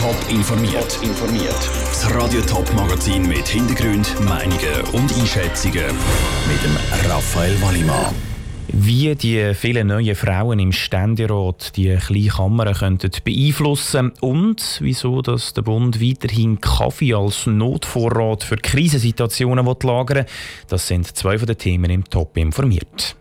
Top informiert. informiert. Das Radio Top Magazin mit Hintergrund, Meinungen und Einschätzungen mit dem Raphael Wallimann. Wie die vielen neuen Frauen im Ständerat die kleine Kammer könnten beeinflussen und wieso dass der Bund weiterhin Kaffee als Notvorrat für Krisensituationen lagern will, das sind zwei von den Themen im Top informiert.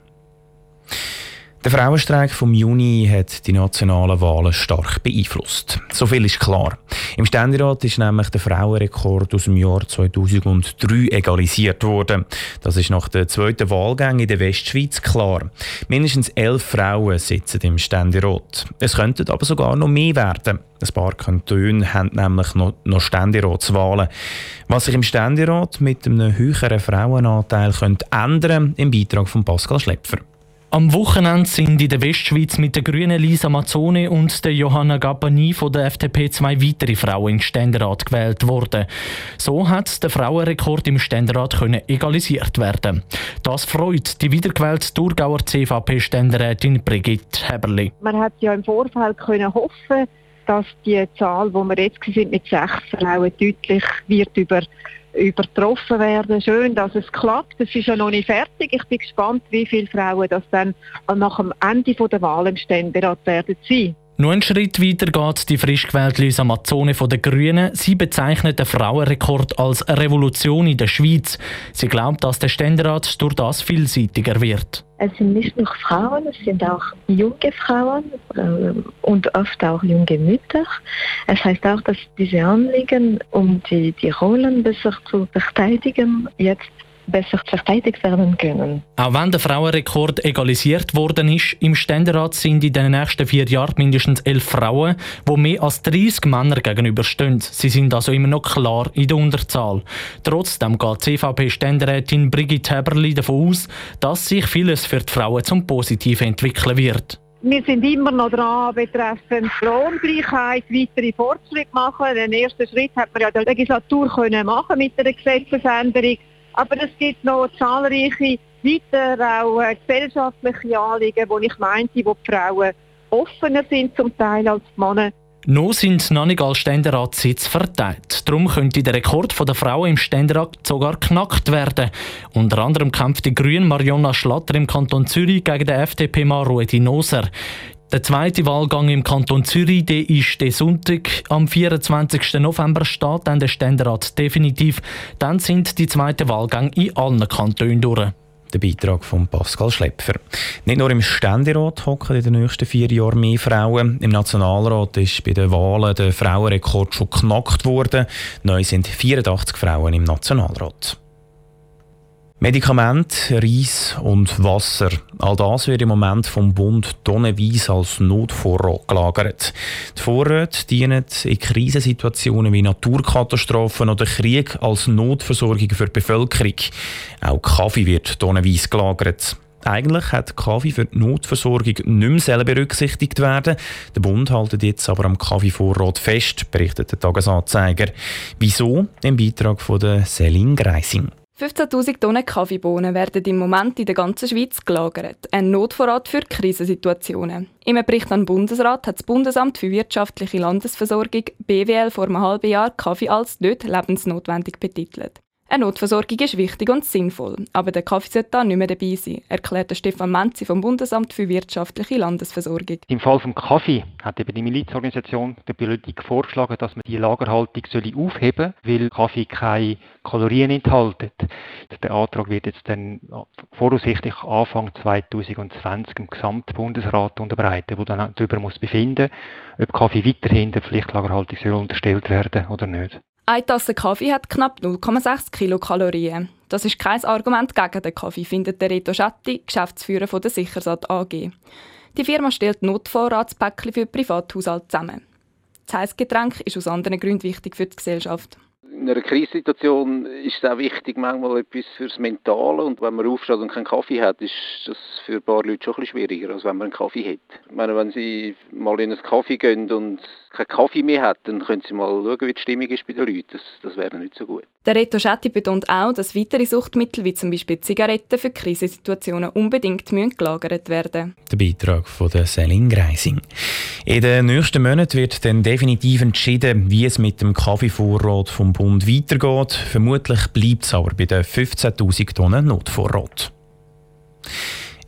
Der Frauenstreik vom Juni hat die nationalen Wahlen stark beeinflusst. So viel ist klar. Im Ständerat ist nämlich der Frauenrekord aus dem Jahr 2003 egalisiert worden. Das ist nach der zweiten Wahlgang in der Westschweiz klar. Mindestens elf Frauen sitzen im Ständerat. Es könnten aber sogar noch mehr werden. Ein paar Kantone haben nämlich noch, noch Ständeratswahlen. Was sich im Ständerat mit einem höheren Frauenanteil könnte ändern, im Beitrag von Pascal Schlepfer. Am Wochenende sind in der Westschweiz mit der grünen Lisa Mazzone und der Johanna Gabbani von der FDP zwei weitere Frauen in Ständerat gewählt worden. So hat der Frauenrekord im Ständerat können egalisiert werden. Das freut die wiedergewählte Thurgauer CVP-Ständerätin Brigitte Heberli. Man hat ja im Vorfeld können hoffen, dass die Zahl, wo wir jetzt sind mit sechs Frauen, deutlich wird über übertroffen werden. Schön, dass es klappt. Es ist ja noch nicht fertig. Ich bin gespannt, wie viele Frauen das dann nach dem Ende der Wahl im Ständerat werden sein. Nur einen Schritt weiter geht die frisch gewählte Lisa Mazzone von den Grünen. Sie bezeichnet den Frauenrekord als Revolution in der Schweiz. Sie glaubt, dass der Ständerat durch das vielseitiger wird. Es sind nicht nur Frauen, es sind auch junge Frauen äh, und oft auch junge Mütter. Es heißt auch, dass diese Anliegen, um die, die Rollen besser zu verteidigen, jetzt besser verteidigt werden können. Auch wenn der Frauenrekord egalisiert worden ist, im Ständerat sind in den nächsten vier Jahren mindestens elf Frauen, wo mehr als 30 Männer gegenüberstehen. Sie sind also immer noch klar in der Unterzahl. Trotzdem geht CVP-Ständerätin Brigitte Heberli davon aus, dass sich vieles für die Frauen zum Positiven entwickeln wird. Wir sind immer noch dran, betreffend Lohngleichheit weitere Fortschritte machen. Den ersten Schritt hat man ja der Legislatur können machen mit der Gesetzesänderung. Aber es gibt noch zahlreiche weitere auch äh, gesellschaftliche Anliegen, wo ich meinte, wo die Frauen offener sind zum Teil als die Männer. Noch sind noch nicht alle Ständeratssitze verteilt. Darum könnte der Rekord der Frauen im Ständerat sogar knackt werden. Unter anderem kämpft die Grüne Marionna Schlatter im Kanton Zürich gegen den FDP-Mann Ruedi Noser. Der zweite Wahlgang im Kanton Zürich der ist der Sonntag. Am 24. November steht dann der Ständerat definitiv. Dann sind die zweiten Wahlgänge in allen Kantonen durch. Der Beitrag von Pascal Schlepfer. Nicht nur im Ständerat hocken in den nächsten vier Jahren mehr Frauen. Im Nationalrat ist bei den Wahlen der Frauenrekord schon geknackt worden. Neu sind 84 Frauen im Nationalrat. Medikament, Reis und Wasser. All das wird im Moment vom Bund tonnenweise als Notvorrat gelagert. Die Vorräte dienen in Krisensituationen wie Naturkatastrophen oder Krieg als Notversorgung für die Bevölkerung. Auch Kaffee wird tonnenweise gelagert. Eigentlich hat Kaffee für die Notversorgung nicht mehr berücksichtigt werden. Der Bund hält jetzt aber am Kaffeevorrat fest, berichtet der Tagesanzeiger. Wieso? Im Beitrag von der Selin Greising. 15.000 Tonnen Kaffeebohnen werden im Moment in der ganzen Schweiz gelagert. Ein Notvorrat für Krisensituationen. Im Bericht an den Bundesrat hat das Bundesamt für wirtschaftliche Landesversorgung BWL vor einem halben Jahr Kaffee als nicht lebensnotwendig betitelt. Eine Notversorgung ist wichtig und sinnvoll, aber der Kaffee sollte da nicht mehr dabei sein, erklärte Stefan Menzi vom Bundesamt für wirtschaftliche Landesversorgung. Im Fall vom Kaffee hat eben die Milizorganisation der Politik vorgeschlagen, dass man die Lagerhaltung aufheben soll, weil Kaffee keine Kalorien enthält. Der Antrag wird jetzt dann voraussichtlich Anfang 2020 im Gesamtbundesrat unterbreitet, wo dann darüber muss befinden, ob Kaffee weiterhin der Pflichtlagerhaltung soll unterstellt werden oder nicht. Eine Tasse Kaffee hat knapp 0,6 Kilokalorien. Das ist kein Argument gegen den Kaffee, findet der Reto Schatti, Geschäftsführer der Sichersat AG. Die Firma stellt Notvorratspäckchen für Privathaushalte zusammen. Das Heißgetränk ist aus anderen Gründen wichtig für die Gesellschaft. In einer Krisensituation ist es auch wichtig, manchmal etwas fürs Mentale. Und wenn man aufsteht und keinen Kaffee hat, ist das für ein paar Leute schon ein bisschen schwieriger, als wenn man einen Kaffee hat. Ich meine, wenn sie mal in einen Kaffee gehen und keinen Kaffee mehr hat, dann können sie mal schauen, wie die Stimmung ist bei den Leuten. Das, das wäre nicht so gut. Der Reto Schetti betont auch, dass weitere Suchtmittel wie zum Beispiel Zigaretten für Krisensituationen unbedingt gelagert werden Der Beitrag von der Selin Greising. In den nächsten Monaten wird dann definitiv entschieden, wie es mit dem Kaffeevorrat vom Bund weitergeht. Vermutlich bleibt es aber bei den 15.000 Tonnen Notvorrat.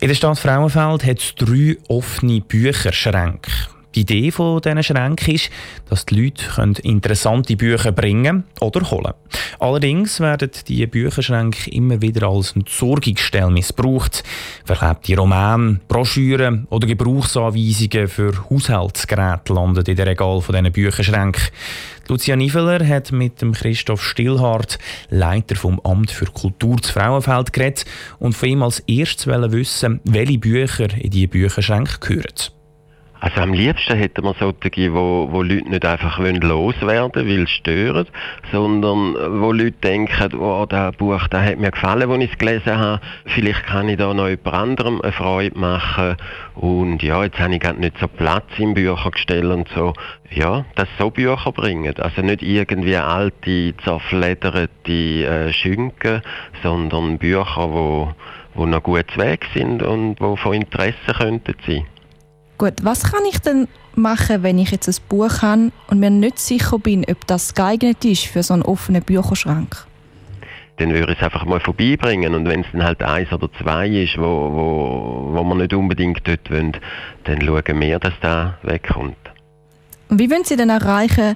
In der Stadt Frauenfeld hat es drei offene Bücherschränke. Die Idee von diesen Schränken ist, dass die Leute interessante Bücher bringen oder holen Allerdings werden die Bücherschränke immer wieder als Entsorgungsstelle missbraucht. Verklebte Romane, Broschüren oder Gebrauchsanweisungen für Haushaltsgeräte landen in den Regal von diesen Bücherschränken. Lucia Niveler hat mit dem Christoph Stillhardt, Leiter vom Amt für Kultur zu Frauenfeld, geredet und von ihm als erstes wissen, welche Bücher in diese Bücherschränke gehören. Also am liebsten hätten wir solche, wo, wo Leute nicht einfach loswerden weil es stört, sondern wo Leute denken, oh, das Buch das hat mir gefallen, als ich es gelesen habe. Vielleicht kann ich da noch jemand anderem eine Freude machen. Und ja, jetzt habe ich gerade nicht so Platz im Büchergestell und so. Ja, dass so Bücher bringen. Also nicht irgendwie alte, zerflederte äh, Schünken, sondern Bücher, wo, wo noch gut Weg sind und wo von Interesse könnten sein. Gut, was kann ich denn machen, wenn ich jetzt ein Buch habe und mir nicht sicher bin, ob das geeignet ist für so einen offenen Bücherschrank? Dann würde ich es einfach mal vorbeibringen und wenn es dann halt eins oder zwei ist, wo, wo, wo wir nicht unbedingt dort wollen, dann schauen wir, dass da wegkommt. Und wie wollen Sie denn erreichen,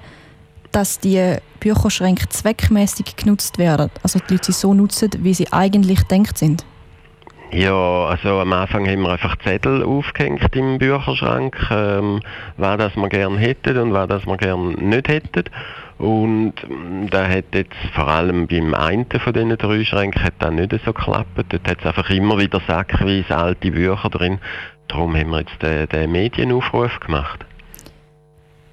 dass die Bücherschränke zweckmäßig genutzt werden? Also die Leute sie so nutzen, wie sie eigentlich denkt sind? Ja, also am Anfang haben wir einfach Zettel aufgehängt im Bücherschrank, ähm, was das wir gerne hätten und was das wir gerne nicht hätten. Und ähm, da hat jetzt vor allem beim einen von diesen drei Schränken hat das nicht so geklappt. Dort hat es einfach immer wieder sackweise alte Bücher drin. Darum haben wir jetzt den, den Medienaufruf gemacht.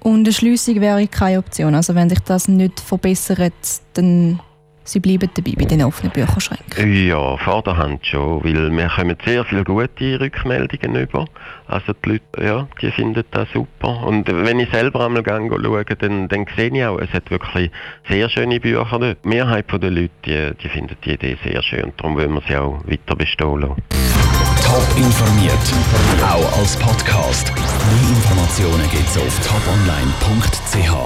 Und eine Schliessung wäre keine Option. Also wenn sich das nicht verbessert, dann Sie bleiben dabei bei den offenen Bücherschränken? Ja, vorderhand schon, weil wir kommen sehr viele gute Rückmeldungen über. Also die Leute, ja, die finden das super. Und wenn ich selber einmal schaue, dann, dann sehe ich auch, es hat wirklich sehr schöne Bücher dort. Die Mehrheit der Leute, die, die finden die Idee sehr schön. Darum wollen wir sie auch weiter bestehen lassen. Top informiert, auch als Podcast. Mehr Informationen gibt es auf toponline.ch.